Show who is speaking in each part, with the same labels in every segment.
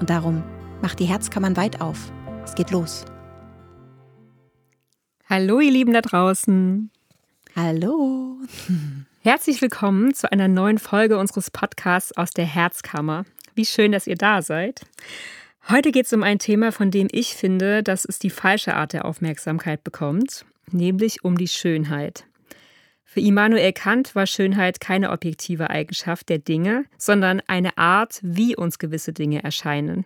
Speaker 1: Und darum macht die Herzkammern weit auf. Es geht los.
Speaker 2: Hallo, ihr Lieben da draußen.
Speaker 1: Hallo.
Speaker 2: Herzlich willkommen zu einer neuen Folge unseres Podcasts aus der Herzkammer. Wie schön, dass ihr da seid. Heute geht es um ein Thema, von dem ich finde, dass es die falsche Art der Aufmerksamkeit bekommt, nämlich um die Schönheit. Für Immanuel Kant war Schönheit keine objektive Eigenschaft der Dinge, sondern eine Art, wie uns gewisse Dinge erscheinen.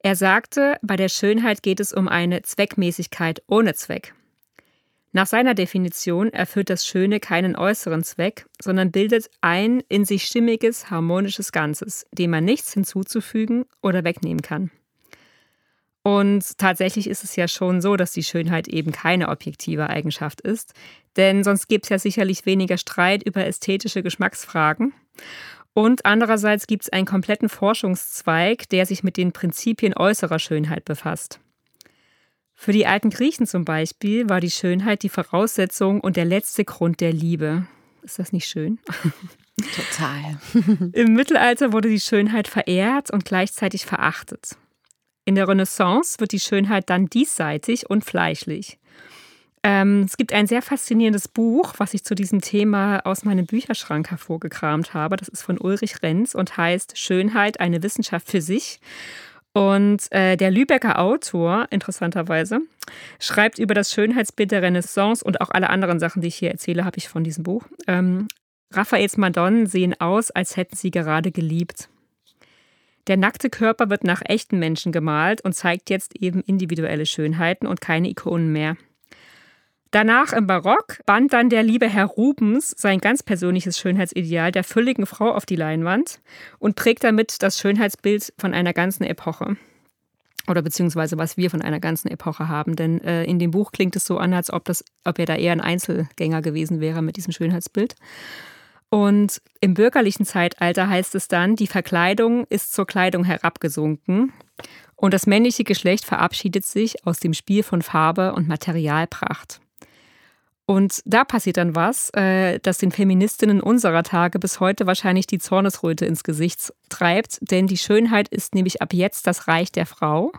Speaker 2: Er sagte, bei der Schönheit geht es um eine Zweckmäßigkeit ohne Zweck. Nach seiner Definition erfüllt das Schöne keinen äußeren Zweck, sondern bildet ein in sich stimmiges, harmonisches Ganzes, dem man nichts hinzuzufügen oder wegnehmen kann. Und tatsächlich ist es ja schon so, dass die Schönheit eben keine objektive Eigenschaft ist, denn sonst gibt es ja sicherlich weniger Streit über ästhetische Geschmacksfragen. Und andererseits gibt es einen kompletten Forschungszweig, der sich mit den Prinzipien äußerer Schönheit befasst. Für die alten Griechen zum Beispiel war die Schönheit die Voraussetzung und der letzte Grund der Liebe. Ist das nicht schön?
Speaker 1: Total.
Speaker 2: Im Mittelalter wurde die Schönheit verehrt und gleichzeitig verachtet. In der Renaissance wird die Schönheit dann diesseitig und fleischlich. Ähm, es gibt ein sehr faszinierendes Buch, was ich zu diesem Thema aus meinem Bücherschrank hervorgekramt habe. Das ist von Ulrich Renz und heißt Schönheit, eine Wissenschaft für sich. Und äh, der Lübecker Autor, interessanterweise, schreibt über das Schönheitsbild der Renaissance und auch alle anderen Sachen, die ich hier erzähle, habe ich von diesem Buch. Ähm, Raphaels Madonnen sehen aus, als hätten sie gerade geliebt. Der nackte Körper wird nach echten Menschen gemalt und zeigt jetzt eben individuelle Schönheiten und keine Ikonen mehr. Danach im Barock band dann der liebe Herr Rubens sein ganz persönliches Schönheitsideal der fülligen Frau auf die Leinwand und prägt damit das Schönheitsbild von einer ganzen Epoche. Oder beziehungsweise was wir von einer ganzen Epoche haben. Denn äh, in dem Buch klingt es so an, als ob, das, ob er da eher ein Einzelgänger gewesen wäre mit diesem Schönheitsbild. Und im bürgerlichen Zeitalter heißt es dann, die Verkleidung ist zur Kleidung herabgesunken und das männliche Geschlecht verabschiedet sich aus dem Spiel von Farbe und Materialpracht. Und da passiert dann was, äh, das den Feministinnen unserer Tage bis heute wahrscheinlich die Zornesröte ins Gesicht treibt, denn die Schönheit ist nämlich ab jetzt das Reich der Frau.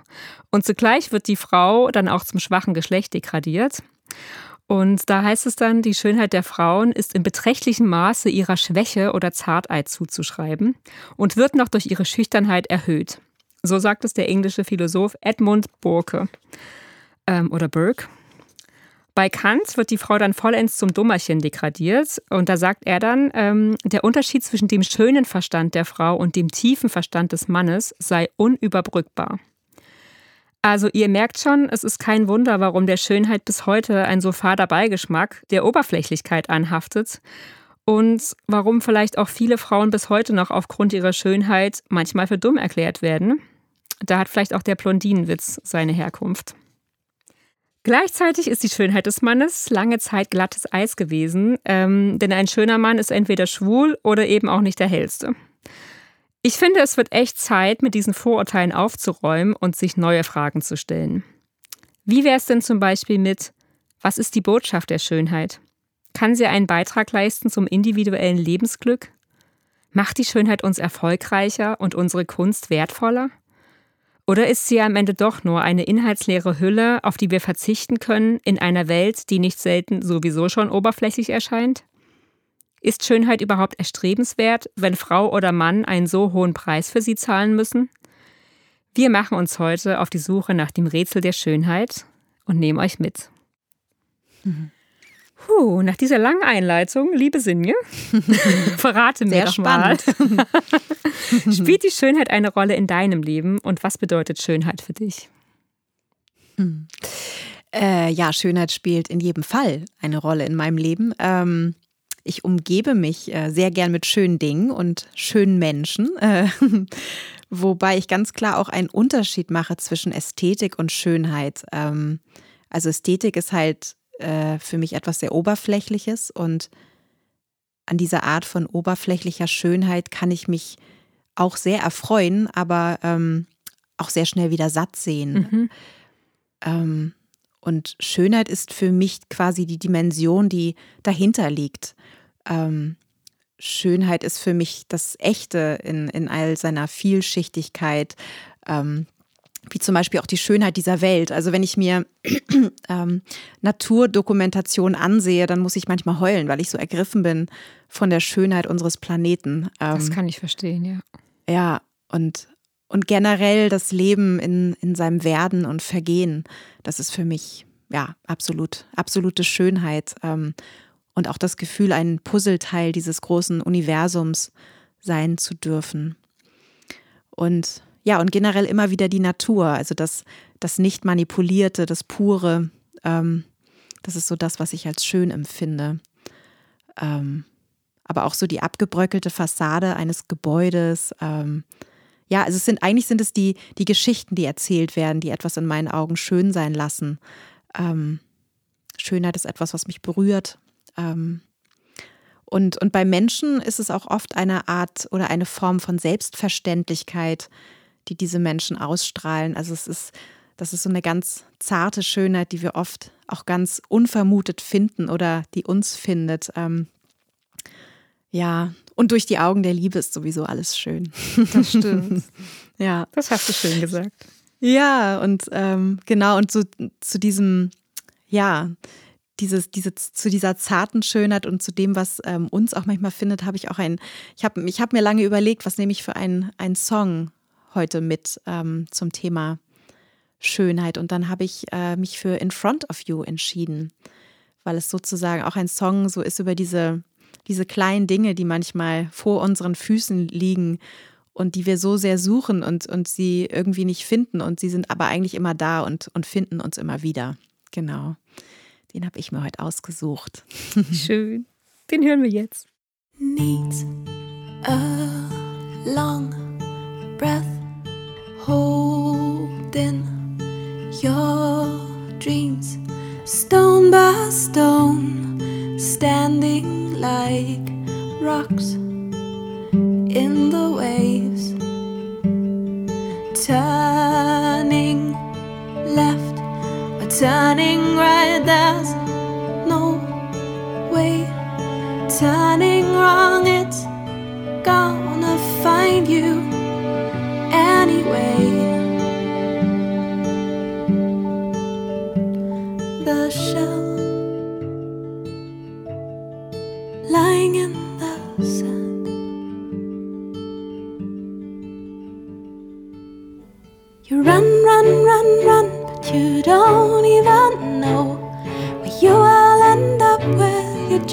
Speaker 2: Und zugleich wird die Frau dann auch zum schwachen Geschlecht degradiert. Und da heißt es dann, die Schönheit der Frauen ist in beträchtlichem Maße ihrer Schwäche oder Zartheit zuzuschreiben und wird noch durch ihre Schüchternheit erhöht. So sagt es der englische Philosoph Edmund Burke ähm, oder Burke. Bei Kant wird die Frau dann vollends zum Dummerchen degradiert und da sagt er dann, ähm, der Unterschied zwischen dem schönen Verstand der Frau und dem tiefen Verstand des Mannes sei unüberbrückbar. Also ihr merkt schon, es ist kein Wunder, warum der Schönheit bis heute ein so fader Beigeschmack der Oberflächlichkeit anhaftet und warum vielleicht auch viele Frauen bis heute noch aufgrund ihrer Schönheit manchmal für dumm erklärt werden. Da hat vielleicht auch der Blondinenwitz seine Herkunft. Gleichzeitig ist die Schönheit des Mannes lange Zeit glattes Eis gewesen, ähm, denn ein schöner Mann ist entweder schwul oder eben auch nicht der hellste. Ich finde, es wird echt Zeit, mit diesen Vorurteilen aufzuräumen und sich neue Fragen zu stellen. Wie wäre es denn zum Beispiel mit, was ist die Botschaft der Schönheit? Kann sie einen Beitrag leisten zum individuellen Lebensglück? Macht die Schönheit uns erfolgreicher und unsere Kunst wertvoller? Oder ist sie am Ende doch nur eine inhaltsleere Hülle, auf die wir verzichten können in einer Welt, die nicht selten sowieso schon oberflächlich erscheint? Ist Schönheit überhaupt erstrebenswert, wenn Frau oder Mann einen so hohen Preis für sie zahlen müssen? Wir machen uns heute auf die Suche nach dem Rätsel der Schönheit und nehmen euch mit. Mhm. Puh, nach dieser langen Einleitung, liebe Sinje, verrate mir Sehr doch spannend. mal. Spielt die Schönheit eine Rolle in deinem Leben und was bedeutet Schönheit für dich?
Speaker 1: Hm. Äh, ja, Schönheit spielt in jedem Fall eine Rolle in meinem Leben. Ähm, ich umgebe mich äh, sehr gern mit schönen Dingen und schönen Menschen, äh, wobei ich ganz klar auch einen Unterschied mache zwischen Ästhetik und Schönheit. Ähm, also Ästhetik ist halt äh, für mich etwas sehr Oberflächliches und an dieser Art von oberflächlicher Schönheit kann ich mich auch sehr erfreuen, aber ähm, auch sehr schnell wieder satt sehen. Mhm. Ähm, und Schönheit ist für mich quasi die Dimension, die dahinter liegt. Ähm, Schönheit ist für mich das Echte in, in all seiner Vielschichtigkeit. Ähm, wie zum Beispiel auch die Schönheit dieser Welt. Also wenn ich mir ähm, Naturdokumentation ansehe, dann muss ich manchmal heulen, weil ich so ergriffen bin von der Schönheit unseres Planeten.
Speaker 2: Ähm, das kann ich verstehen, ja.
Speaker 1: Ja, und, und generell das Leben in, in seinem Werden und Vergehen, das ist für mich ja absolut, absolute Schönheit. Ähm, und auch das Gefühl, ein Puzzleteil dieses großen Universums sein zu dürfen. Und ja, und generell immer wieder die Natur, also das, das nicht manipulierte, das pure, ähm, das ist so das, was ich als schön empfinde. Ähm, aber auch so die abgebröckelte Fassade eines Gebäudes. Ähm, ja, also es sind eigentlich sind es die, die Geschichten, die erzählt werden, die etwas in meinen Augen schön sein lassen. Ähm, Schönheit ist etwas, was mich berührt. Ähm, und, und bei Menschen ist es auch oft eine Art oder eine Form von Selbstverständlichkeit, die diese Menschen ausstrahlen. Also es ist, das ist so eine ganz zarte Schönheit, die wir oft auch ganz unvermutet finden oder die uns findet. Ähm, ja, und durch die Augen der Liebe ist sowieso alles schön.
Speaker 2: Das stimmt. ja. Das hast du schön gesagt.
Speaker 1: Ja, und ähm, genau, und so zu diesem, ja, dieses, diese, zu dieser zarten Schönheit und zu dem, was ähm, uns auch manchmal findet, habe ich auch ein, ich habe ich hab mir lange überlegt, was nehme ich für einen Song heute mit ähm, zum Thema Schönheit. Und dann habe ich äh, mich für In Front of You entschieden, weil es sozusagen auch ein Song so ist über diese, diese kleinen Dinge, die manchmal vor unseren Füßen liegen und die wir so sehr suchen und, und sie irgendwie nicht finden. Und sie sind aber eigentlich immer da und, und finden uns immer wieder. Genau. Den habe ich mir heute ausgesucht.
Speaker 2: Schön. Den hören wir jetzt.
Speaker 3: Needs a long breath holding your dreams stone by stone, standing like rocks in the waves, turning left or turning right. There's no way turning wrong. It's gonna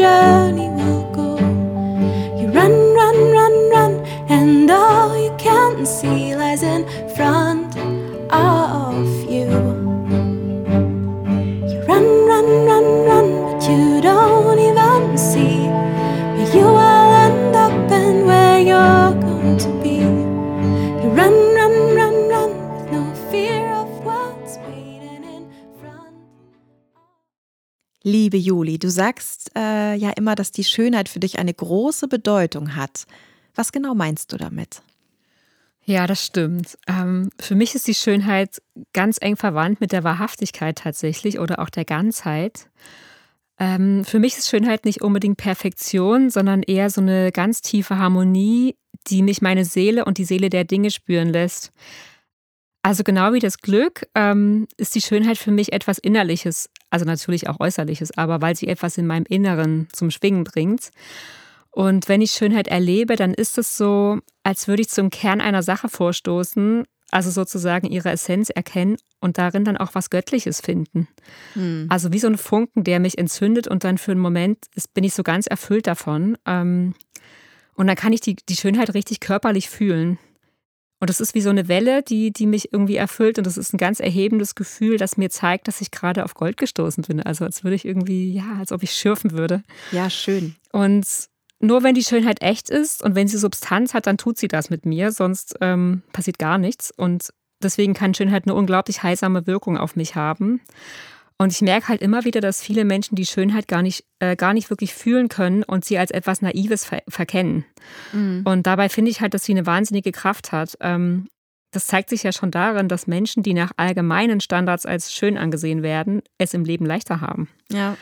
Speaker 3: journey
Speaker 1: Du sagst äh, ja immer, dass die Schönheit für dich eine große Bedeutung hat. Was genau meinst du damit?
Speaker 2: Ja, das stimmt. Ähm, für mich ist die Schönheit ganz eng verwandt mit der Wahrhaftigkeit tatsächlich oder auch der Ganzheit. Ähm, für mich ist Schönheit nicht unbedingt Perfektion, sondern eher so eine ganz tiefe Harmonie, die mich meine Seele und die Seele der Dinge spüren lässt. Also genau wie das Glück ähm, ist die Schönheit für mich etwas Innerliches, also natürlich auch Äußerliches, aber weil sie etwas in meinem Inneren zum Schwingen bringt. Und wenn ich Schönheit erlebe, dann ist es so, als würde ich zum Kern einer Sache vorstoßen, also sozusagen ihre Essenz erkennen und darin dann auch was Göttliches finden. Hm. Also wie so ein Funken, der mich entzündet und dann für einen Moment ist, bin ich so ganz erfüllt davon. Ähm, und dann kann ich die, die Schönheit richtig körperlich fühlen. Und das ist wie so eine Welle, die, die mich irgendwie erfüllt. Und das ist ein ganz erhebendes Gefühl, das mir zeigt, dass ich gerade auf Gold gestoßen bin. Also als würde ich irgendwie, ja, als ob ich schürfen würde.
Speaker 1: Ja, schön.
Speaker 2: Und nur wenn die Schönheit echt ist und wenn sie Substanz hat, dann tut sie das mit mir. Sonst ähm, passiert gar nichts. Und deswegen kann Schönheit eine unglaublich heilsame Wirkung auf mich haben. Und ich merke halt immer wieder, dass viele Menschen die Schönheit gar nicht, äh, gar nicht wirklich fühlen können und sie als etwas Naives ver verkennen. Mhm. Und dabei finde ich halt, dass sie eine wahnsinnige Kraft hat. Ähm, das zeigt sich ja schon darin, dass Menschen, die nach allgemeinen Standards als schön angesehen werden, es im Leben leichter haben.
Speaker 1: Ja.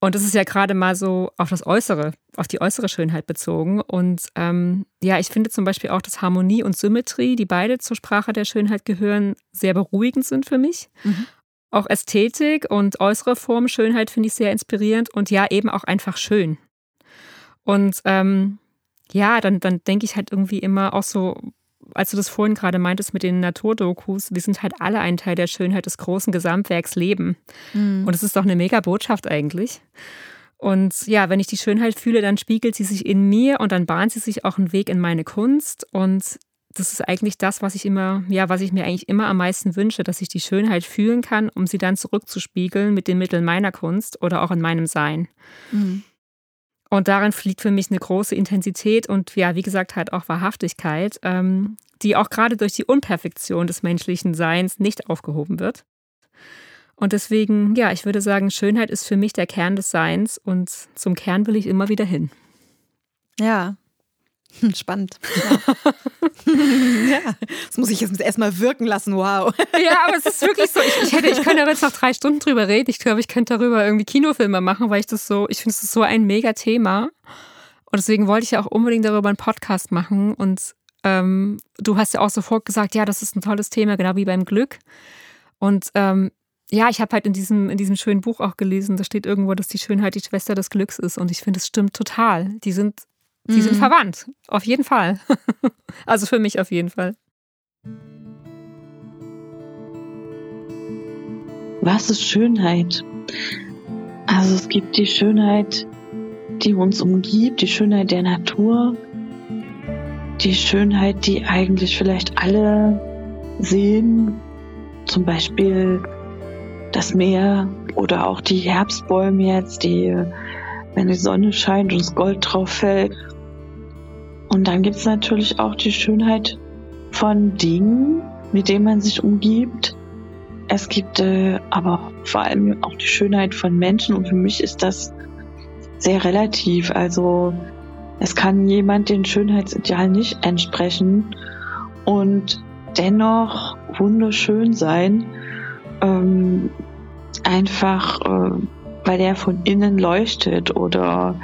Speaker 2: Und das ist ja gerade mal so auf das Äußere, auf die äußere Schönheit bezogen. Und ähm, ja, ich finde zum Beispiel auch, dass Harmonie und Symmetrie, die beide zur Sprache der Schönheit gehören, sehr beruhigend sind für mich. Mhm. Auch Ästhetik und äußere Form, Schönheit finde ich sehr inspirierend und ja, eben auch einfach schön. Und ähm, ja, dann, dann denke ich halt irgendwie immer auch so, als du das vorhin gerade meintest mit den Naturdokus, wir sind halt alle ein Teil der Schönheit des großen Gesamtwerks Leben. Mhm. Und es ist doch eine mega Botschaft eigentlich. Und ja, wenn ich die Schönheit fühle, dann spiegelt sie sich in mir und dann bahnt sie sich auch einen Weg in meine Kunst. Und das ist eigentlich das, was ich immer, ja, was ich mir eigentlich immer am meisten wünsche, dass ich die Schönheit fühlen kann, um sie dann zurückzuspiegeln mit den Mitteln meiner Kunst oder auch in meinem Sein. Mhm. Und darin fliegt für mich eine große Intensität und ja, wie gesagt, halt auch Wahrhaftigkeit, ähm, die auch gerade durch die Unperfektion des menschlichen Seins nicht aufgehoben wird. Und deswegen, ja, ich würde sagen, Schönheit ist für mich der Kern des Seins und zum Kern will ich immer wieder hin.
Speaker 1: Ja, spannend. Ja. ja. das muss ich jetzt erstmal wirken lassen, wow.
Speaker 2: Ja, aber es ist wirklich so. Ich, ich, hätte, ich könnte jetzt noch drei Stunden drüber reden. Ich glaube, ich könnte darüber irgendwie Kinofilme machen, weil ich das so, ich finde es so ein mega Thema. Und deswegen wollte ich ja auch unbedingt darüber einen Podcast machen. Und ähm, du hast ja auch sofort gesagt, ja, das ist ein tolles Thema, genau wie beim Glück. Und ähm, ja, ich habe halt in diesem, in diesem schönen Buch auch gelesen, da steht irgendwo, dass die Schönheit die Schwester des Glücks ist. Und ich finde, es stimmt total. Die sind die mhm. sind verwandt. Auf jeden Fall. also für mich auf jeden Fall.
Speaker 4: Was ist Schönheit? Also es gibt die Schönheit, die uns umgibt, die Schönheit der Natur, die Schönheit, die eigentlich vielleicht alle sehen, zum Beispiel das Meer oder auch die Herbstbäume jetzt, die, wenn die Sonne scheint und das Gold drauf fällt und dann gibt es natürlich auch die Schönheit von Dingen, mit denen man sich umgibt. Es gibt äh, aber vor allem auch die Schönheit von Menschen und für mich ist das sehr relativ. Also es kann jemand den Schönheitsideal nicht entsprechen und dennoch wunderschön sein. Ähm, einfach äh, weil der von innen leuchtet oder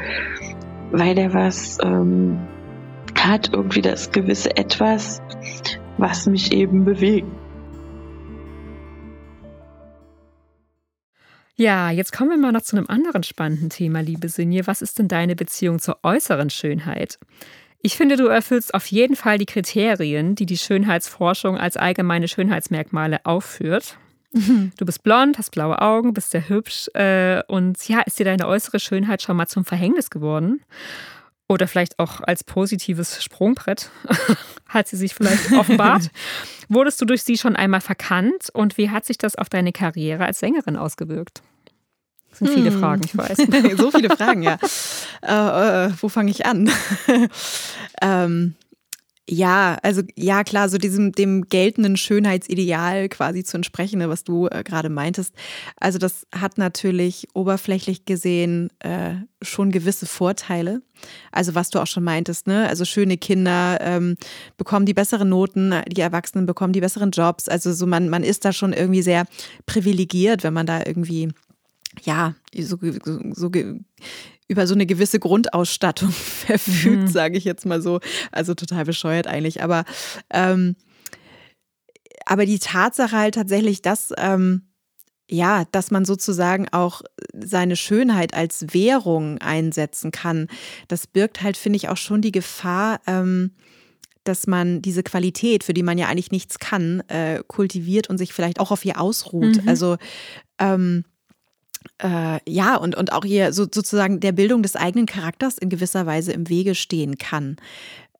Speaker 4: weil der was ähm, hat irgendwie das gewisse Etwas, was mich eben bewegt.
Speaker 2: Ja, jetzt kommen wir mal noch zu einem anderen spannenden Thema, liebe Sinje. Was ist denn deine Beziehung zur äußeren Schönheit? Ich finde, du erfüllst auf jeden Fall die Kriterien, die die Schönheitsforschung als allgemeine Schönheitsmerkmale aufführt. Mhm. Du bist blond, hast blaue Augen, bist sehr hübsch äh, und ja, ist dir deine äußere Schönheit schon mal zum Verhängnis geworden? Oder vielleicht auch als positives Sprungbrett hat sie sich vielleicht offenbart. Wurdest du durch sie schon einmal verkannt und wie hat sich das auf deine Karriere als Sängerin ausgewirkt? Das sind viele hm. Fragen, ich weiß.
Speaker 1: so viele Fragen, ja. Äh, äh, wo fange ich an? ähm, ja, also ja klar, so diesem dem geltenden Schönheitsideal quasi zu entsprechen, ne, was du äh, gerade meintest. Also das hat natürlich oberflächlich gesehen äh, schon gewisse Vorteile. Also was du auch schon meintest, ne? Also schöne Kinder ähm, bekommen die besseren Noten, die Erwachsenen bekommen die besseren Jobs. Also so man man ist da schon irgendwie sehr privilegiert, wenn man da irgendwie ja, so, so, so über so eine gewisse Grundausstattung verfügt, mhm. sage ich jetzt mal so. Also total bescheuert eigentlich. Aber, ähm, aber die Tatsache halt tatsächlich, dass, ähm, ja, dass man sozusagen auch seine Schönheit als Währung einsetzen kann, das birgt halt, finde ich, auch schon die Gefahr, ähm, dass man diese Qualität, für die man ja eigentlich nichts kann, äh, kultiviert und sich vielleicht auch auf ihr ausruht. Mhm. Also ähm, äh, ja, und, und auch hier so, sozusagen der Bildung des eigenen Charakters in gewisser Weise im Wege stehen kann.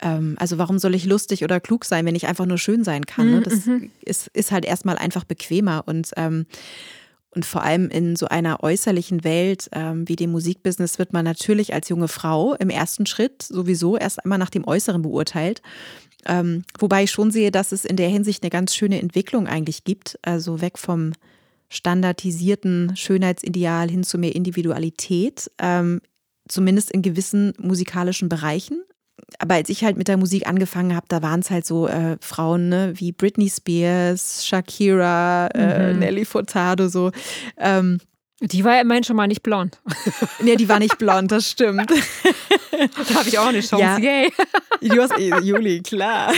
Speaker 1: ähm, also warum soll ich lustig oder klug sein, wenn ich einfach nur schön sein kann? Ne?
Speaker 2: Mhm,
Speaker 1: Das
Speaker 2: mhm.
Speaker 1: ist, ist halt erstmal einfach bequemer und ähm, und vor allem in so einer äußerlichen Welt ähm, wie dem Musikbusiness wird man natürlich als junge Frau im ersten Schritt sowieso erst einmal nach dem Äußeren beurteilt. Ähm, wobei ich schon sehe, dass es in der Hinsicht eine ganz schöne Entwicklung eigentlich gibt. Also weg vom standardisierten Schönheitsideal hin zu mehr Individualität, ähm, zumindest in gewissen musikalischen Bereichen. Aber als ich halt mit der Musik angefangen habe, da waren es halt so äh, Frauen ne, wie Britney Spears, Shakira, äh,
Speaker 2: Mhm.
Speaker 1: Nelly Furtado, so. Ähm,
Speaker 2: Die war ja immerhin schon mal nicht blond.
Speaker 1: nee, die war nicht blond, das stimmt.
Speaker 2: Da habe ich auch eine Chance.
Speaker 1: Ja.
Speaker 2: Yay.
Speaker 1: Du hast, eh, Juli, klar.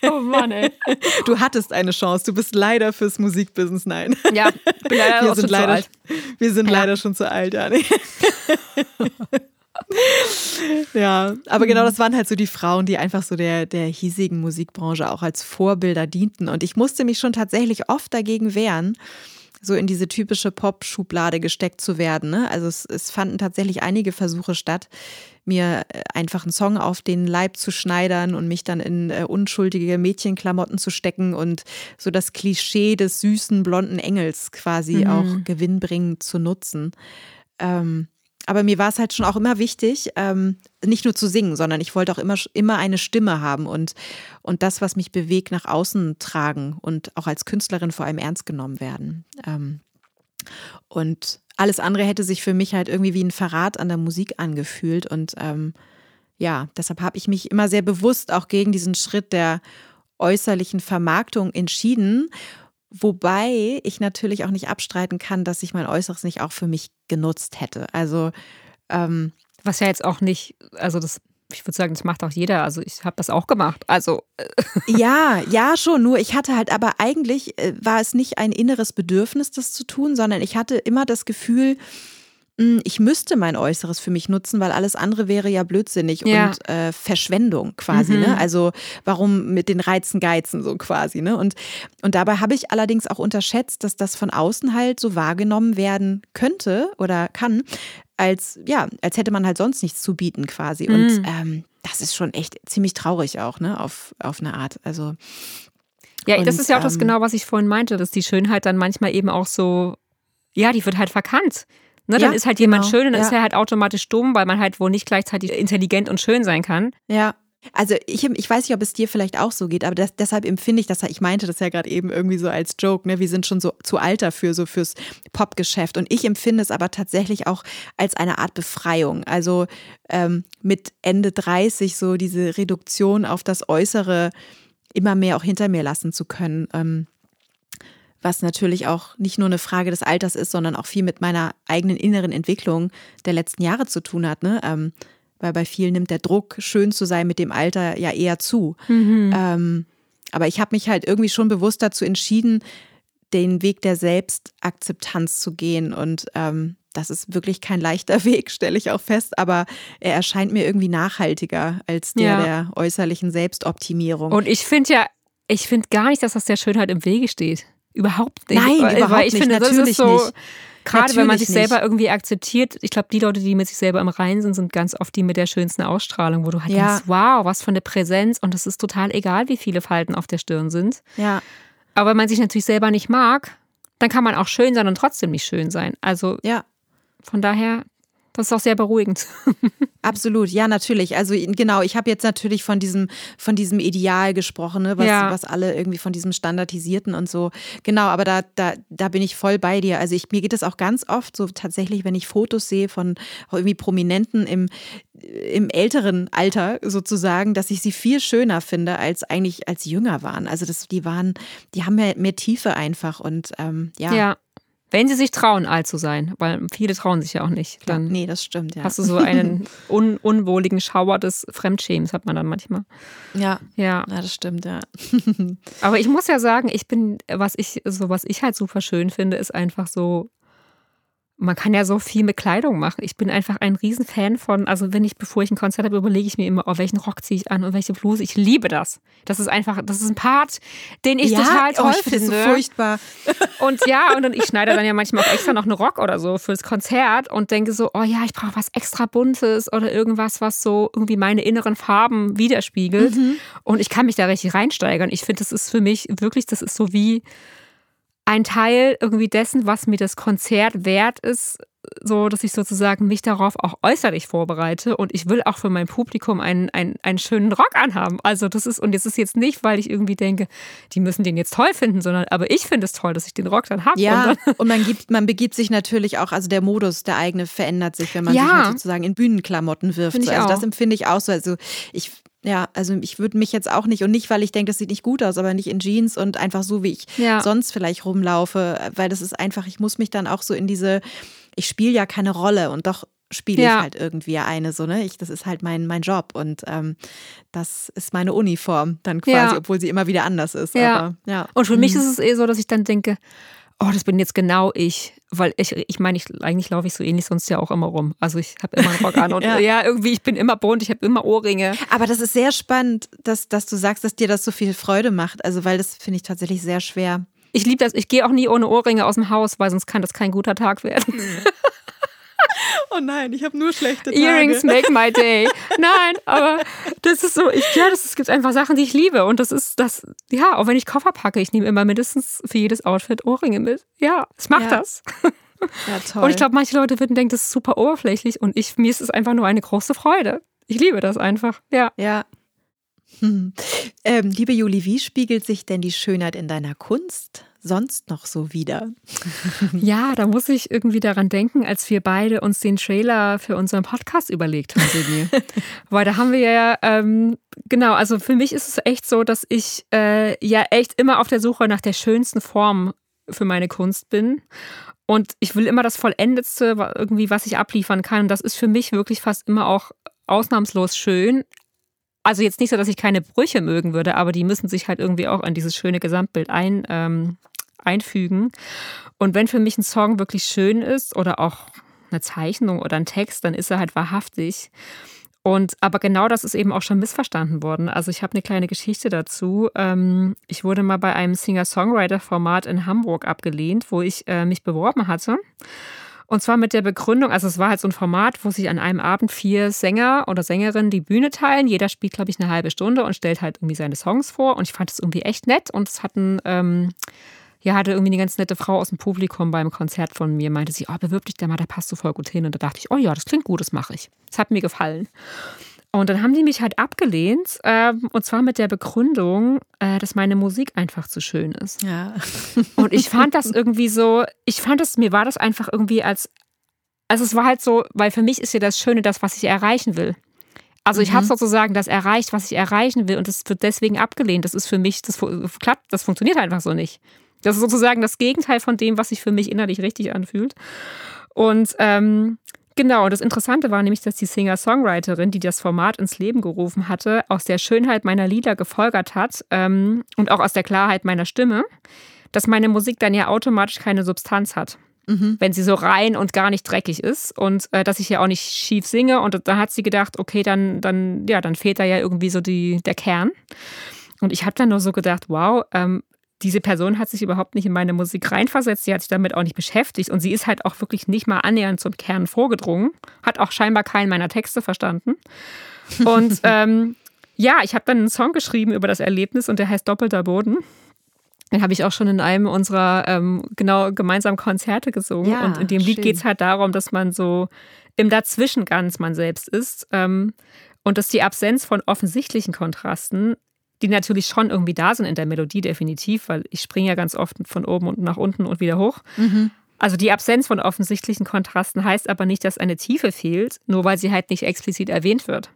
Speaker 2: Oh Mann, ey.
Speaker 1: Du hattest eine Chance. Du bist leider fürs Musikbusiness. Nein.
Speaker 2: Ja, bin leider
Speaker 1: Wir sind leider,
Speaker 2: alt.
Speaker 1: wir sind
Speaker 2: Ja.
Speaker 1: leider schon zu alt, ja. Nee. ja, aber genau das waren halt so die Frauen, die einfach so der, der hiesigen Musikbranche auch als Vorbilder dienten. Und ich musste mich schon tatsächlich oft dagegen wehren, so in diese typische Pop-Schublade gesteckt zu werden. Ne? Also es, es fanden tatsächlich einige Versuche statt, mir äh, einfach einen Song auf den Leib zu schneidern und mich dann in äh, unschuldige Mädchenklamotten zu stecken und so das Klischee des süßen blonden Engels quasi
Speaker 2: Mhm.
Speaker 1: auch gewinnbringend zu nutzen. Ähm, aber mir war es halt schon auch immer wichtig, ähm, nicht nur zu singen, sondern ich wollte auch immer, immer eine Stimme haben und, und das, was mich bewegt, nach außen tragen und auch als Künstlerin vor allem ernst genommen werden. Ähm, und alles andere hätte sich für mich halt irgendwie wie ein Verrat an der Musik angefühlt. Und ähm, ja, deshalb habe ich mich immer sehr bewusst auch gegen diesen Schritt der äußerlichen Vermarktung entschieden. Wobei ich natürlich auch nicht abstreiten kann, dass ich mein Äußeres nicht auch für mich genutzt hätte. Also ähm,
Speaker 2: Was ja jetzt auch nicht, also das, ich würde sagen, das macht auch jeder. Also ich habe das auch gemacht. Also
Speaker 1: ja, ja schon. Nur ich hatte halt, aber eigentlich äh, war es nicht ein inneres Bedürfnis, das zu tun, sondern ich hatte immer das Gefühl, ich müsste mein Äußeres für mich nutzen, weil alles andere wäre ja blödsinnig
Speaker 2: Ja.
Speaker 1: und äh, Verschwendung quasi.
Speaker 2: Mhm.
Speaker 1: Ne? Also warum mit den Reizen geizen so quasi. Ne? Und, und dabei habe ich allerdings auch unterschätzt, dass das von außen halt so wahrgenommen werden könnte oder kann, als ja, als hätte man halt sonst nichts zu bieten quasi. Und
Speaker 2: Mhm.
Speaker 1: ähm, das ist schon echt ziemlich traurig auch, ne, auf, auf eine Art. Also
Speaker 2: Ja, das
Speaker 1: Und,
Speaker 2: ist ja auch das
Speaker 1: ähm,
Speaker 2: genau, was ich vorhin meinte, dass die Schönheit dann manchmal eben auch so, ja, die wird halt verkannt. Ne, dann
Speaker 1: Ja,
Speaker 2: ist halt jemand
Speaker 1: genau,
Speaker 2: schön und dann
Speaker 1: ja.
Speaker 2: ist er halt automatisch dumm, weil man halt wohl nicht gleichzeitig intelligent und schön sein kann.
Speaker 1: Ja. Also ich, ich weiß nicht, ob es dir vielleicht auch so geht, aber das, deshalb empfinde ich das, ich meinte das ja gerade eben irgendwie so als Joke, ne? Wir sind schon so zu alt dafür, so fürs Popgeschäft. Und ich empfinde es aber tatsächlich auch als eine Art Befreiung. Also ähm, mit Ende 30 so diese Reduktion auf das Äußere immer mehr auch hinter mir lassen zu können. Ähm, was natürlich auch nicht nur eine Frage des Alters ist, sondern auch viel mit meiner eigenen inneren Entwicklung der letzten Jahre zu tun hat. Ne? Ähm, weil bei vielen nimmt der Druck, schön zu sein mit dem Alter ja eher zu. Ähm, aber ich habe mich halt irgendwie schon bewusst dazu entschieden, den Weg der Selbstakzeptanz zu gehen. Und ähm, das ist wirklich kein leichter Weg, stelle ich auch fest, aber er erscheint mir irgendwie nachhaltiger als der
Speaker 2: Ja.
Speaker 1: der äußerlichen Selbstoptimierung.
Speaker 2: Und ich finde ja, ich finde gar nicht, dass das der Schönheit im Wege steht. Überhaupt nicht.
Speaker 1: Nein, überhaupt
Speaker 2: weil ich
Speaker 1: nicht,
Speaker 2: finde, das
Speaker 1: natürlich
Speaker 2: ist so,
Speaker 1: nicht.
Speaker 2: gerade wenn man
Speaker 1: Natürlich
Speaker 2: sich selber
Speaker 1: nicht.
Speaker 2: irgendwie akzeptiert, ich glaube, die Leute, die mit sich selber im Reinen sind, sind ganz oft die mit der schönsten Ausstrahlung, wo du halt
Speaker 1: Ja.
Speaker 2: denkst, wow, was für eine Präsenz und es ist total egal, wie viele Falten auf der Stirn sind.
Speaker 1: ja,
Speaker 2: Aber wenn man sich natürlich selber nicht mag, dann kann man auch schön sein und trotzdem nicht schön sein. Also
Speaker 1: ja.
Speaker 2: von daher, das ist auch sehr beruhigend.
Speaker 1: Absolut, ja, natürlich. Also genau, ich habe jetzt natürlich von diesem, von diesem Ideal gesprochen, ne, was,
Speaker 2: Ja.
Speaker 1: was alle irgendwie von diesem Standardisierten und so. Genau, aber da, da, da bin ich voll bei dir. Also ich, mir geht es auch ganz oft so tatsächlich, wenn ich Fotos sehe von irgendwie Prominenten im, im älteren Alter sozusagen, dass ich sie viel schöner finde, als eigentlich als jünger waren. Also das, die waren, die haben mehr, mehr Tiefe einfach und ähm, ja.
Speaker 2: Ja. Wenn sie sich trauen, alt zu sein, weil viele trauen sich ja auch nicht, dann
Speaker 1: nee, das stimmt, ja.
Speaker 2: hast du so einen un unwohligen Schauer des Fremdschämens, hat man dann manchmal.
Speaker 1: ja.
Speaker 2: Ja.
Speaker 1: Ja, das stimmt, ja.
Speaker 2: Aber ich muss ja sagen, ich bin, was ich, so was ich halt super schön finde, ist einfach so, man kann ja so viel mit Kleidung machen. Ich bin einfach ein Riesenfan von, also wenn ich, bevor ich ein Konzert habe, überlege ich mir immer, oh, welchen Rock ziehe ich an und welche Bluse. Ich liebe das. Das ist einfach, das ist ein Part, den ich
Speaker 1: ja,
Speaker 2: total toll
Speaker 1: oh, ich
Speaker 2: finde.
Speaker 1: So furchtbar.
Speaker 2: Und ja, und dann, ich schneide dann ja manchmal auch extra noch einen Rock oder so fürs Konzert und denke so, oh ja, ich brauche was extra Buntes oder irgendwas, was so irgendwie meine inneren Farben widerspiegelt. Mhm. Und ich kann mich da richtig reinsteigern. Ich finde, das ist für mich wirklich, das ist so wie ein Teil irgendwie dessen, was mir das Konzert wert ist, so dass ich sozusagen mich darauf auch äußerlich vorbereite und ich will auch für mein Publikum einen, einen, einen schönen Rock anhaben. Also das ist, und das ist jetzt nicht, weil ich irgendwie denke, die müssen den jetzt toll finden, sondern aber ich finde es toll, dass ich den Rock dann habe.
Speaker 1: Ja,
Speaker 2: und,
Speaker 1: und, man gibt, man begibt sich natürlich auch, also der Modus, der eigene verändert sich, wenn man ja, sich sozusagen in Bühnenklamotten wirft. So. Also das empfinde ich auch so. Also ich ja, also ich würde mich jetzt auch nicht und nicht, weil ich denke, das sieht nicht gut aus, aber nicht in Jeans und einfach so, wie ich ja. sonst vielleicht rumlaufe, weil das ist einfach, ich muss mich dann auch so in diese, ich spiele ja keine Rolle und doch spiele ja. ich halt irgendwie eine so, ne? Ich, das ist halt mein, mein Job und ähm, das ist meine Uniform dann quasi, ja. obwohl sie immer wieder anders ist.
Speaker 2: Ja.
Speaker 1: Aber, ja.
Speaker 2: Und für mhm. mich ist es eh so, dass ich dann denke, oh, das bin jetzt genau ich. Weil ich, ich meine, ich, eigentlich laufe ich so ähnlich sonst ja auch immer rum. Also ich habe immer einen Rock an und ja. ja. irgendwie, ich bin immer bunt, ich habe immer Ohrringe.
Speaker 1: Aber das ist sehr spannend, dass, dass du sagst, dass dir das so viel Freude macht. Also weil das finde ich tatsächlich sehr schwer.
Speaker 2: Ich liebe das. Ich gehe auch nie ohne Ohrringe aus dem Haus, weil sonst kann das kein guter Tag werden.
Speaker 1: Oh nein, ich habe nur schlechte Tage.
Speaker 2: Earrings make my day. Nein, aber das ist so, ich, ja, das, es gibt einfach Sachen, die ich liebe. Und das ist das, ja, auch wenn ich Koffer packe, ich nehme immer mindestens für jedes Outfit Ohrringe mit. Ja, es macht ja. das.
Speaker 1: Ja, toll.
Speaker 2: Und ich glaube, manche Leute würden denken, das ist super oberflächlich. Und ich, mir ist es einfach nur eine große Freude. Ich liebe das einfach. Ja.
Speaker 1: Ja. Hm. Ähm, liebe Juli, wie spiegelt sich denn die Schönheit in deiner Kunst sonst noch so wieder?
Speaker 2: Ja, da muss ich irgendwie daran denken, als wir beide uns den Trailer für unseren Podcast überlegt haben, Silvi. Weil da haben wir ja, ähm, genau, also für mich ist es echt so, dass ich äh, ja echt immer auf der Suche nach der schönsten Form für meine Kunst bin. Und ich will immer das Vollendetste, irgendwie, was ich abliefern kann. Und das ist für mich wirklich fast immer auch ausnahmslos schön. Also jetzt nicht so, dass ich keine Brüche mögen würde, aber die müssen sich halt irgendwie auch an dieses schöne Gesamtbild ein, ähm, einfügen. Und wenn für mich ein Song wirklich schön ist oder auch eine Zeichnung oder ein Text, dann ist er halt wahrhaftig. Und aber genau das ist eben auch schon missverstanden worden. Also ich habe eine kleine Geschichte dazu. Ähm, ich wurde mal bei einem Singer-Songwriter-Format in Hamburg abgelehnt, wo ich äh, mich beworben hatte. Und zwar mit der Begründung, also es war halt so ein Format, wo sich an einem Abend vier Sänger oder Sängerinnen die Bühne teilen. Jeder spielt, glaube ich, eine halbe Stunde und stellt halt irgendwie seine Songs vor. Und ich fand es irgendwie echt nett. Und es hatten ähm, ja, hatte irgendwie eine ganz nette Frau aus dem Publikum beim Konzert von mir, meinte sie, oh, bewirb dich da mal, da passt du voll gut hin. Und da dachte ich, oh ja, das klingt gut, das mache ich. Das hat mir gefallen. Und dann haben die mich halt abgelehnt, äh, und zwar mit der Begründung, äh, dass meine Musik einfach zu schön ist.
Speaker 1: Ja.
Speaker 2: Und ich fand das irgendwie so, ich fand das, mir war das einfach irgendwie als, also es war halt so, weil für mich ist ja das Schöne das, was ich erreichen will. Also ich mhm. habe sozusagen das erreicht, was ich erreichen will und es wird deswegen abgelehnt. Das ist für mich, das klappt, das funktioniert einfach so nicht. Das ist sozusagen das Gegenteil von dem, was sich für mich innerlich richtig anfühlt. Und ähm, genau, das Interessante war nämlich, dass die Singer-Songwriterin, die das Format ins Leben gerufen hatte, aus der Schönheit meiner Lieder gefolgert hat ähm, und auch aus der Klarheit meiner Stimme, dass meine Musik dann ja automatisch keine Substanz hat. Mhm. Wenn sie so rein und gar nicht dreckig ist und äh, dass ich ja auch nicht schief singe. Und da hat sie gedacht, okay, dann, dann, ja, dann fehlt da ja irgendwie so die, der Kern. Und ich habe dann nur so gedacht, wow, ähm, diese Person hat sich überhaupt nicht in meine Musik reinversetzt, sie hat sich damit auch nicht beschäftigt und sie ist halt auch wirklich nicht mal annähernd zum Kern vorgedrungen, hat auch scheinbar keinen meiner Texte verstanden. Und ähm, ja, ich habe dann einen Song geschrieben über das Erlebnis und der heißt Doppelter Boden. Den habe ich auch schon in einem unserer ähm, genau gemeinsamen Konzerte gesungen. Ja, und in dem Lied geht es halt darum, dass man so im Dazwischen ganz man selbst ist. Ähm, und dass die Absenz von offensichtlichen Kontrasten die natürlich schon irgendwie da sind in der Melodie, definitiv, weil ich springe ja ganz oft von oben und nach unten und wieder hoch. Mhm. Also die Absenz von offensichtlichen Kontrasten heißt aber nicht, dass eine Tiefe fehlt, nur weil sie halt nicht explizit erwähnt wird.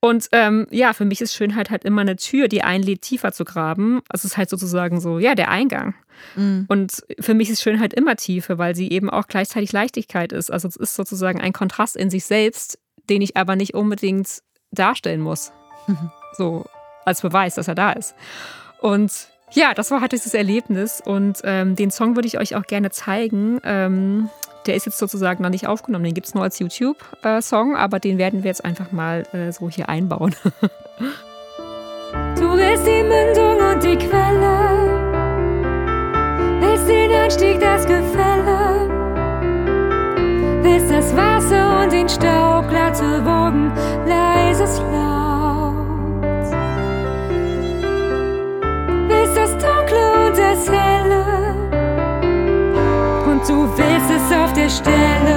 Speaker 2: Und ähm, ja, für mich ist Schönheit halt immer eine Tür, die einlädt, tiefer zu graben. Also es ist halt sozusagen so, ja, der Eingang. Mhm. Und für mich ist Schönheit immer Tiefe, weil sie eben auch gleichzeitig Leichtigkeit ist. Also es ist sozusagen ein Kontrast in sich selbst, den ich aber nicht unbedingt darstellen muss. Mhm. So, als Beweis, dass er da ist. Und ja, das war halt dieses Erlebnis und ähm, den Song würde ich euch auch gerne zeigen. Ähm, der ist jetzt sozusagen noch nicht aufgenommen. Den gibt es nur als YouTube-Song, aber den werden wir jetzt einfach mal äh, so hier einbauen.
Speaker 3: Du willst die Mündung und die Quelle, willst den Anstieg, das Gefälle, willst das Wasser und den Staub, glatte Wogen, leises Laut. Helle, und du willst es auf der Stelle.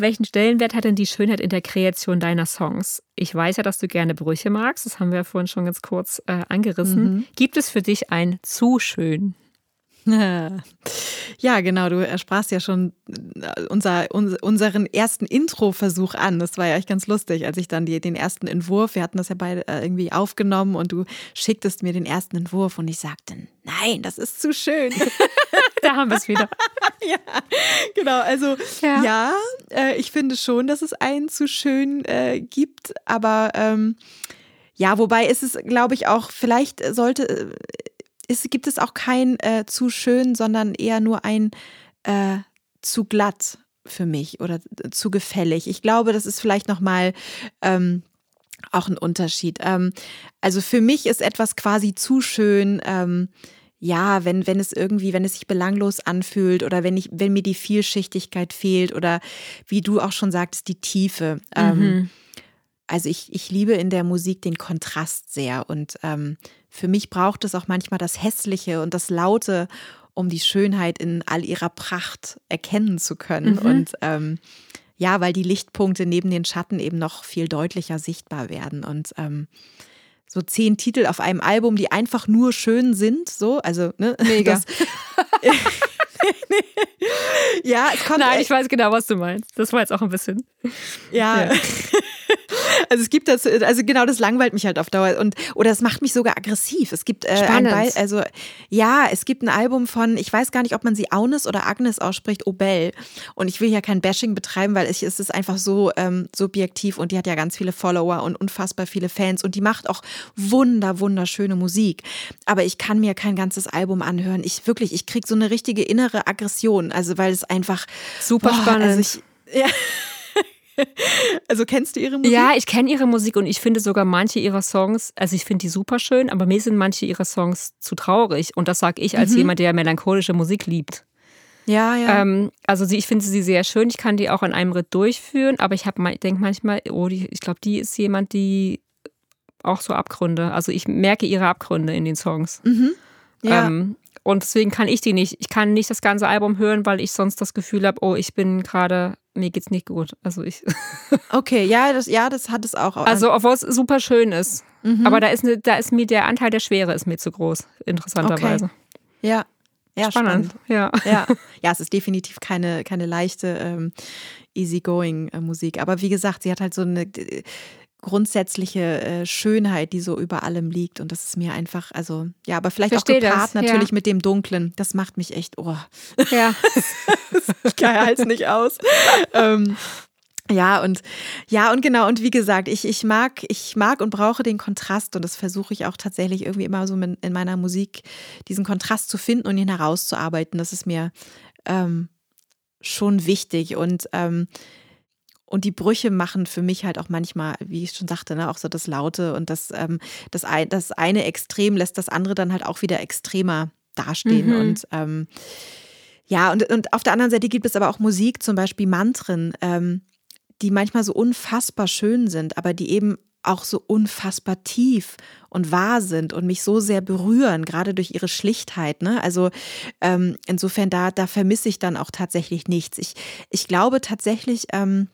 Speaker 2: Welchen Stellenwert hat denn die Schönheit in der Kreation deiner Songs? Ich weiß ja, dass du gerne Brüche magst. Das haben wir ja vorhin schon ganz kurz äh, angerissen. Gibt es für dich ein zu schön?
Speaker 1: Ja, genau, du sprachst ja schon äh, unser, uns- unseren ersten Intro-Versuch an. Das war ja echt ganz lustig, als ich dann die, den ersten Entwurf, wir hatten das ja beide äh, irgendwie aufgenommen und du schicktest mir den ersten Entwurf und ich sagte, nein, das ist zu schön.
Speaker 2: Da haben wir es wieder.
Speaker 1: genau, also
Speaker 2: Ja.
Speaker 1: ja, äh, ich finde schon, dass es einen zu schön äh, gibt, aber ähm, ja, wobei ist es, glaube ich, auch, vielleicht sollte, äh, ist, gibt es auch kein äh, zu schön, sondern eher nur ein äh, zu glatt für mich oder äh, zu gefällig. Ich glaube, das ist vielleicht nochmal ähm, auch ein Unterschied. Ähm, also für mich ist etwas quasi zu schön, ähm, ja, wenn, wenn es irgendwie, wenn es sich belanglos anfühlt oder wenn ich, wenn mir die Vielschichtigkeit fehlt oder wie du auch schon sagtest, die Tiefe. Ähm, also ich, ich liebe in der Musik den Kontrast sehr und ähm, für mich braucht es auch manchmal das Hässliche und das Laute, um die Schönheit in all ihrer Pracht erkennen zu können. Und ähm, ja, weil die Lichtpunkte neben den Schatten eben noch viel deutlicher sichtbar werden. Und ähm, so zehn Titel auf einem Album, die einfach nur schön sind, so, also, ne?
Speaker 2: Mega.
Speaker 1: Das, ja, es kommt
Speaker 2: Nein, ich weiß genau, was du meinst. Das war jetzt auch ein bisschen.
Speaker 1: Ja.
Speaker 2: Ja.
Speaker 1: Also es gibt das, also genau das langweilt mich halt auf Dauer und oder es macht mich sogar aggressiv. Es gibt äh, ein
Speaker 2: Spannend.
Speaker 1: Be also ja, es gibt ein Album von, ich weiß gar nicht, ob man sie Aunes oder Agnes ausspricht, Obel. Und ich will ja kein Bashing betreiben, weil ich, es ist einfach so ähm, subjektiv und die hat ja ganz viele Follower und unfassbar viele Fans und die macht auch wunder wunderschöne Musik. Aber ich kann mir kein ganzes Album anhören. Ich wirklich, ich krieg so eine richtige innere Aggression, also weil es einfach
Speaker 2: Super
Speaker 1: boah,
Speaker 2: spannend.
Speaker 1: Also ich, ja. Also kennst du ihre Musik?
Speaker 2: Ja, ich kenne ihre Musik und ich finde sogar manche ihrer Songs, also ich finde die super schön, aber mir sind manche ihrer Songs zu traurig. Und das sage ich als jemand, der melancholische Musik liebt.
Speaker 1: Ja, ja.
Speaker 2: Ähm, also sie, ich finde sie sehr schön. Ich kann die auch in einem Ritt durchführen, aber ich denke manchmal, oh, die, ich glaube, die ist jemand, die auch so Abgründe. Also ich merke ihre Abgründe in den Songs.
Speaker 1: ja.
Speaker 2: Ähm, und deswegen kann ich die nicht. Ich kann nicht das ganze Album hören, weil ich sonst das Gefühl habe, oh, ich bin gerade, mir geht's nicht gut. Also ich,
Speaker 1: okay, ja, das, ja, das hat es auch.
Speaker 2: also obwohl es super schön ist. Aber da ist, eine, da ist mir der Anteil der Schwere ist mir zu groß, interessanterweise.
Speaker 1: ja, ja, spannend.
Speaker 2: Ja.
Speaker 1: Ja. ja, es ist definitiv keine, keine leichte, ähm, easygoing äh, Musik. Aber wie gesagt, sie hat halt so eine äh, grundsätzliche äh, Schönheit, die so über allem liegt. Und das ist mir einfach, also, ja, aber vielleicht
Speaker 2: Versteh
Speaker 1: auch gepaart
Speaker 2: das, ja.
Speaker 1: natürlich mit dem Dunklen. Das macht mich echt, oh,
Speaker 2: ja.
Speaker 1: ich halte es nicht aus. ähm, ja, und ja, und genau, und wie gesagt, ich, ich mag, ich mag und brauche den Kontrast und das versuche ich auch tatsächlich irgendwie immer so in, in meiner Musik, diesen Kontrast zu finden und ihn herauszuarbeiten. Das ist mir ähm, schon wichtig. Und ähm, und die Brüche machen für mich halt auch manchmal, wie ich schon sagte, ne, auch so das Laute und das, ähm, das, ein, das eine Extrem lässt das andere dann halt auch wieder extremer dastehen.
Speaker 2: Mhm.
Speaker 1: Und ähm, ja, und, und auf der anderen Seite gibt es aber auch Musik, zum Beispiel Mantren, ähm, die manchmal so unfassbar schön sind, aber die eben auch so unfassbar tief und wahr sind und mich so sehr berühren, gerade durch ihre Schlichtheit. Ne? Also ähm, insofern, da, da vermisse ich dann auch tatsächlich nichts. Ich, ich glaube tatsächlich, ähm,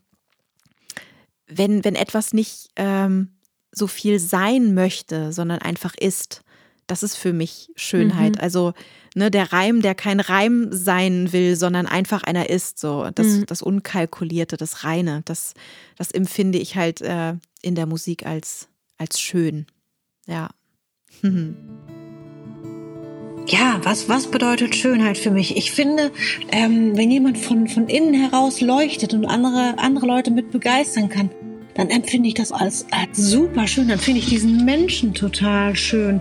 Speaker 1: wenn, wenn etwas nicht ähm, so viel sein möchte, sondern einfach ist, das ist für mich Schönheit. Mhm. Also ne, der Reim, der kein Reim sein will, sondern einfach einer ist, so das, mhm. das Unkalkulierte, das Reine, das, das empfinde ich halt äh, in der Musik als, als schön. Ja.
Speaker 5: Ja, was, was bedeutet Schönheit für mich? Ich finde, ähm, wenn jemand von, von innen heraus leuchtet und andere, andere Leute mit begeistern kann, dann empfinde ich das als, als super schön. Dann finde ich diesen Menschen total schön.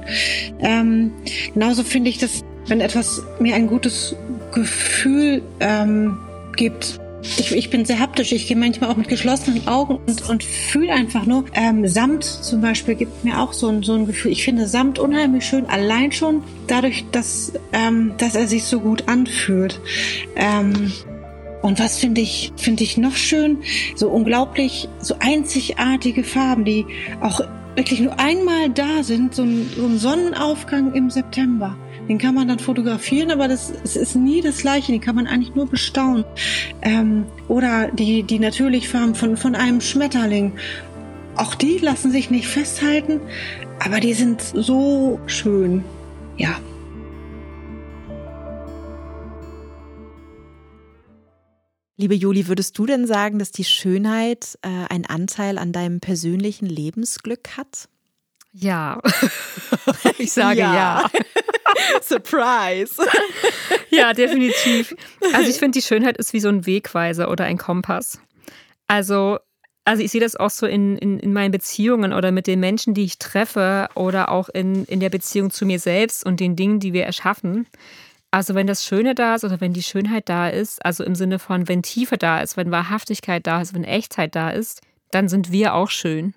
Speaker 5: Ähm, genauso finde ich das, wenn etwas mir ein gutes Gefühl ähm, gibt. Ich, ich bin sehr haptisch. Ich gehe manchmal auch mit geschlossenen Augen und, und fühle einfach nur. Ähm, Samt zum Beispiel gibt mir auch so ein, so ein Gefühl. Ich finde Samt unheimlich schön, allein schon dadurch, dass, ähm, dass er sich so gut anfühlt. Ähm, und was finde ich, finde ich noch schön? So unglaublich, so einzigartige Farben, die auch wirklich nur einmal da sind. So ein, so ein Sonnenaufgang im September. Den kann man dann fotografieren, aber das es ist nie das gleiche. Den kann man eigentlich nur bestaunen. Ähm, oder die, die natürlich Farben von, von einem Schmetterling. Auch die lassen sich nicht festhalten, aber die sind so schön. Ja,
Speaker 1: Liebe Juli, würdest du denn sagen, dass die Schönheit äh, einen Anteil an deinem persönlichen Lebensglück hat?
Speaker 2: Ja, ich sage ja. ja.
Speaker 1: Surprise.
Speaker 2: ja, definitiv. Also ich finde, die Schönheit ist wie so ein Wegweiser oder ein Kompass. Also, also ich sehe das auch so in, in, in meinen Beziehungen oder mit den Menschen, die ich treffe oder auch in, in der Beziehung zu mir selbst und den Dingen, die wir erschaffen. Also wenn das Schöne da ist oder wenn die Schönheit da ist, also im Sinne von, wenn Tiefe da ist, wenn Wahrhaftigkeit da ist, wenn Echtheit da ist, dann sind wir auch schön.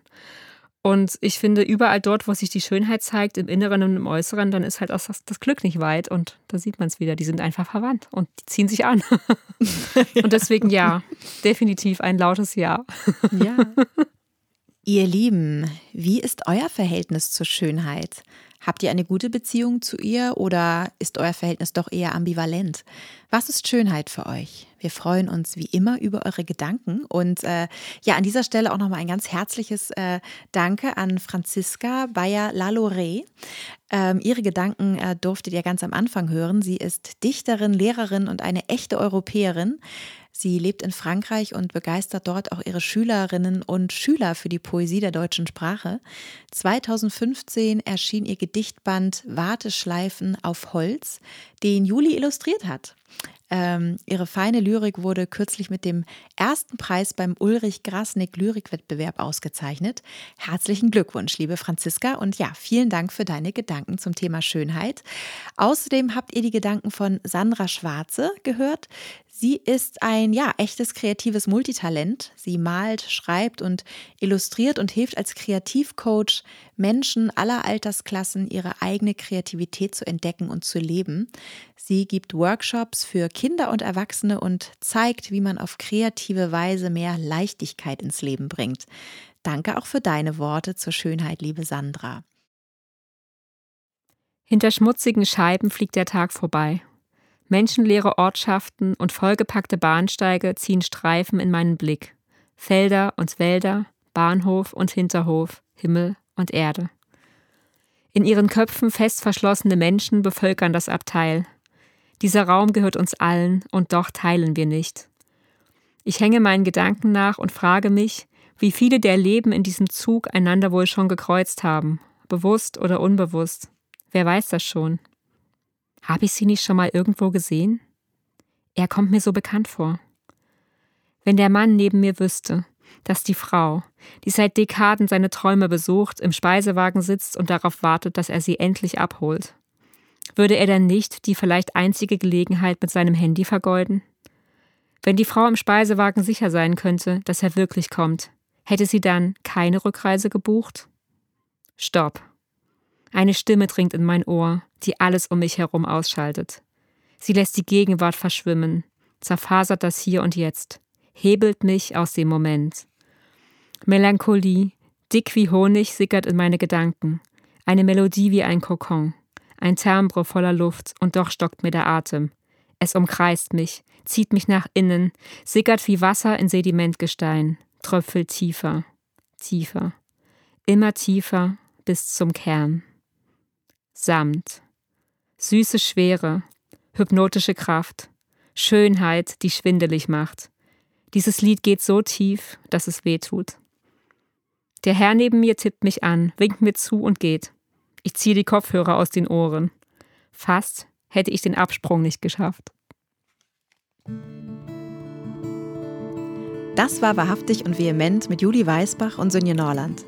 Speaker 2: Und ich finde, überall dort, wo sich die Schönheit zeigt, im Inneren und im Äußeren, dann ist halt auch das, das Glück nicht weit. Und da sieht man es wieder. Die sind einfach verwandt und die ziehen sich an. und deswegen ja, definitiv ein lautes Ja.
Speaker 1: Ja. Ihr Lieben, wie ist euer Verhältnis zur Schönheit? Habt ihr eine gute Beziehung zu ihr oder ist euer Verhältnis doch eher ambivalent? Was ist Schönheit für euch? Wir freuen uns wie immer über eure Gedanken und äh, ja, an dieser Stelle auch nochmal ein ganz herzliches äh, Danke an Franziska Bayer-Lalore. Ähm, ihre Gedanken äh, durftet ihr ganz am Anfang hören. Sie ist Dichterin, Lehrerin und eine echte Europäerin. Sie lebt in Frankreich und begeistert dort auch ihre Schülerinnen und Schüler für die Poesie der deutschen Sprache. 2015 erschien ihr Gedichtband Warteschleifen auf Holz, den Juli illustriert hat. Ähm, ihre feine Lyrik wurde kürzlich mit dem ersten Preis beim Ulrich Grasnick Lyrikwettbewerb ausgezeichnet. Herzlichen Glückwunsch, liebe Franziska, und ja, vielen Dank für deine Gedanken zum Thema Schönheit. Außerdem habt ihr die Gedanken von Sandra Schwarze gehört. Sie ist ein ja echtes kreatives Multitalent. Sie malt, schreibt und illustriert und hilft als Kreativcoach Menschen aller Altersklassen ihre eigene Kreativität zu entdecken und zu leben. Sie gibt Workshops für Kinder und Erwachsene und zeigt, wie man auf kreative Weise mehr Leichtigkeit ins Leben bringt. Danke auch für deine Worte zur Schönheit, liebe Sandra.
Speaker 2: Hinter schmutzigen Scheiben fliegt der Tag vorbei Menschenleere Ortschaften und vollgepackte Bahnsteige ziehen Streifen in meinen Blick. Felder und Wälder, Bahnhof und Hinterhof, Himmel und Erde. In ihren Köpfen fest verschlossene Menschen bevölkern das Abteil. Dieser Raum gehört uns allen und doch teilen wir nicht. Ich hänge meinen Gedanken nach und frage mich, wie viele der Leben in diesem Zug einander wohl schon gekreuzt haben, bewusst oder unbewusst. Wer weiß das schon? Habe ich sie nicht schon mal irgendwo gesehen? Er kommt mir so bekannt vor. Wenn der Mann neben mir wüsste, dass die Frau, die seit Dekaden seine Träume besucht, im Speisewagen sitzt und darauf wartet, dass er sie endlich abholt, würde er dann nicht die vielleicht einzige Gelegenheit mit seinem Handy vergeuden? Wenn die Frau im Speisewagen sicher sein könnte, dass er wirklich kommt, hätte sie dann keine Rückreise gebucht? Stopp. Eine Stimme dringt in mein Ohr, die alles um mich herum ausschaltet. Sie lässt die Gegenwart verschwimmen, zerfasert das Hier und Jetzt, hebelt mich aus dem Moment. Melancholie, Dick wie Honig sickert in meine Gedanken. Eine Melodie wie ein Kokon. Ein Timbre voller Luft und doch stockt mir der Atem. Es umkreist mich, zieht mich nach innen, sickert wie Wasser in Sedimentgestein, tröpfelt tiefer, tiefer, immer tiefer bis zum Kern. Samt. Süße Schwere, hypnotische Kraft, Schönheit, die schwindelig macht. Dieses Lied geht so tief, dass es weh tut. Der Herr neben mir tippt mich an, winkt mir zu und geht. Ich ziehe die Kopfhörer aus den Ohren. Fast hätte ich den Absprung nicht geschafft.
Speaker 1: Das war wahrhaftig und vehement mit Juli Weisbach und Sonja Norland.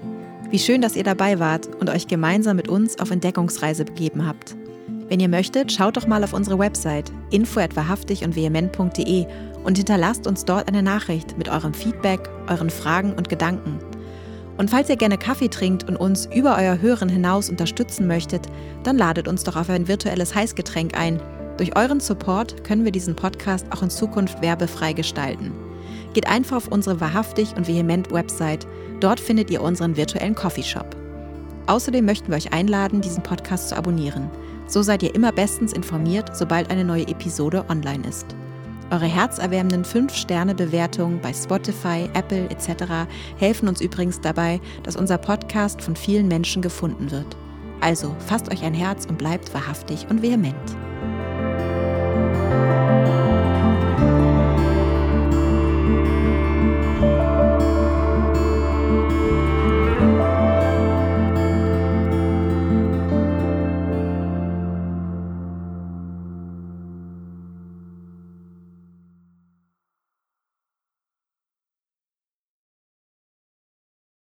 Speaker 1: Wie schön, dass ihr dabei wart und euch gemeinsam mit uns auf Entdeckungsreise begeben habt. Wenn ihr möchtet, schaut doch mal auf unsere Website info@wahrhaftig und vehement.de und hinterlasst uns dort eine Nachricht mit eurem Feedback, euren Fragen und Gedanken. Und falls ihr gerne Kaffee trinkt und uns über euer Hören hinaus unterstützen möchtet, dann ladet uns doch auf ein virtuelles Heißgetränk ein. Durch euren Support können wir diesen Podcast auch in Zukunft werbefrei gestalten. Geht einfach auf unsere wahrhaftig und vehement Website. Dort findet ihr unseren virtuellen Coffeeshop. Außerdem möchten wir euch einladen, diesen Podcast zu abonnieren. So seid ihr immer bestens informiert, sobald eine neue Episode online ist. Eure herzerwärmenden 5-Sterne-Bewertungen bei Spotify, Apple etc. helfen uns übrigens dabei, dass unser Podcast von vielen Menschen gefunden wird. Also fasst euch ein Herz und bleibt wahrhaftig und vehement.